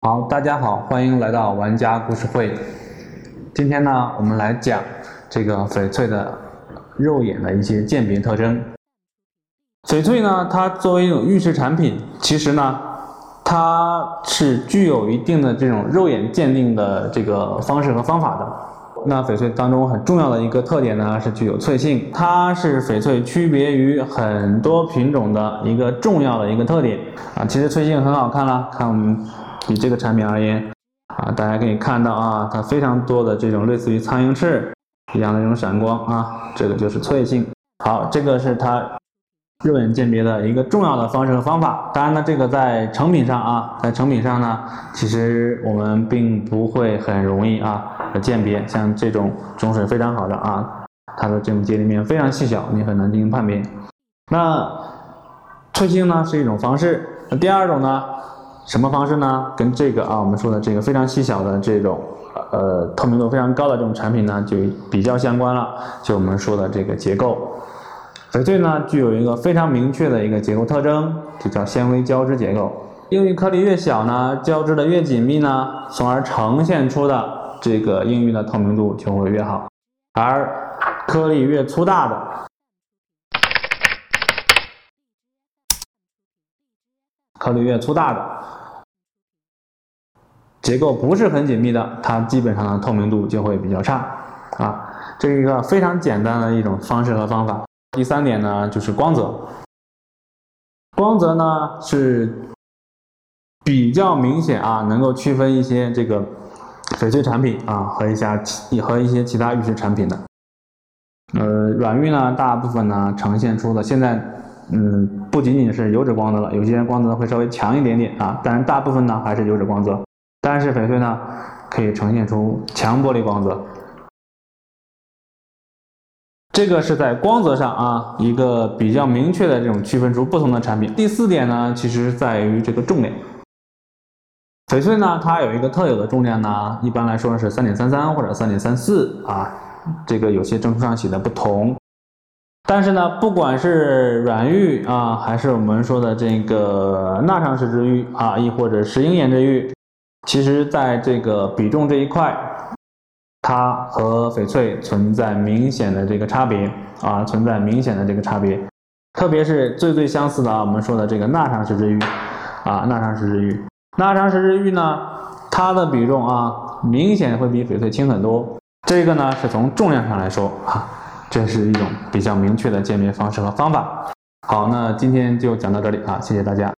好，大家好，欢迎来到玩家故事会。今天呢，我们来讲这个翡翠的肉眼的一些鉴别特征。翡翠呢，它作为一种玉石产品，其实呢，它是具有一定的这种肉眼鉴定的这个方式和方法的。那翡翠当中很重要的一个特点呢，是具有翠性，它是翡翠区别于很多品种的一个重要的一个特点啊。其实翠性很好看了，看我们以这个产品而言啊，大家可以看到啊，它非常多的这种类似于苍蝇翅一样的这种闪光啊，这个就是脆性。好，这个是它肉眼鉴别的一个重要的方式和方法。当然呢，这个在成品上啊，在成品上呢，其实我们并不会很容易啊。鉴别，像这种种水非常好的啊，它的这种结晶面非常细小，你很难进行判别。那脆性呢是一种方式，那第二种呢，什么方式呢？跟这个啊我们说的这个非常细小的这种呃透明度非常高的这种产品呢就比较相关了，就我们说的这个结构。翡翠呢具有一个非常明确的一个结构特征，就叫纤维交织结构。硬玉颗粒越小呢，交织的越紧密呢，从而呈现出的。这个硬玉的透明度就会越好，而颗粒越粗大的，颗粒越粗大的，结构不是很紧密的，它基本上的透明度就会比较差啊。这一个非常简单的一种方式和方法。第三点呢，就是光泽，光泽呢是比较明显啊，能够区分一些这个。翡翠产品啊，和一下和一些其他玉石产品的，呃，软玉呢，大部分呢呈现出的现在，嗯，不仅仅是油脂光泽了，有些光泽会稍微强一点点啊，但是大部分呢还是油脂光泽。但是翡翠呢，可以呈现出强玻璃光泽，这个是在光泽上啊一个比较明确的这种区分出不同的产品。第四点呢，其实在于这个重量。翡翠呢，它有一个特有的重量呢，一般来说是三点三三或者三点三四啊，这个有些证书上写的不同。但是呢，不管是软玉啊，还是我们说的这个钠长石之玉啊，亦或者石英岩之玉，其实在这个比重这一块，它和翡翠存在明显的这个差别啊，存在明显的这个差别。特别是最最相似的啊，我们说的这个钠长石之玉啊，钠长石之玉。钠长石之玉呢，它的比重啊，明显会比翡翠轻很多。这个呢，是从重量上来说啊，这是一种比较明确的鉴别方式和方法。好，那今天就讲到这里啊，谢谢大家。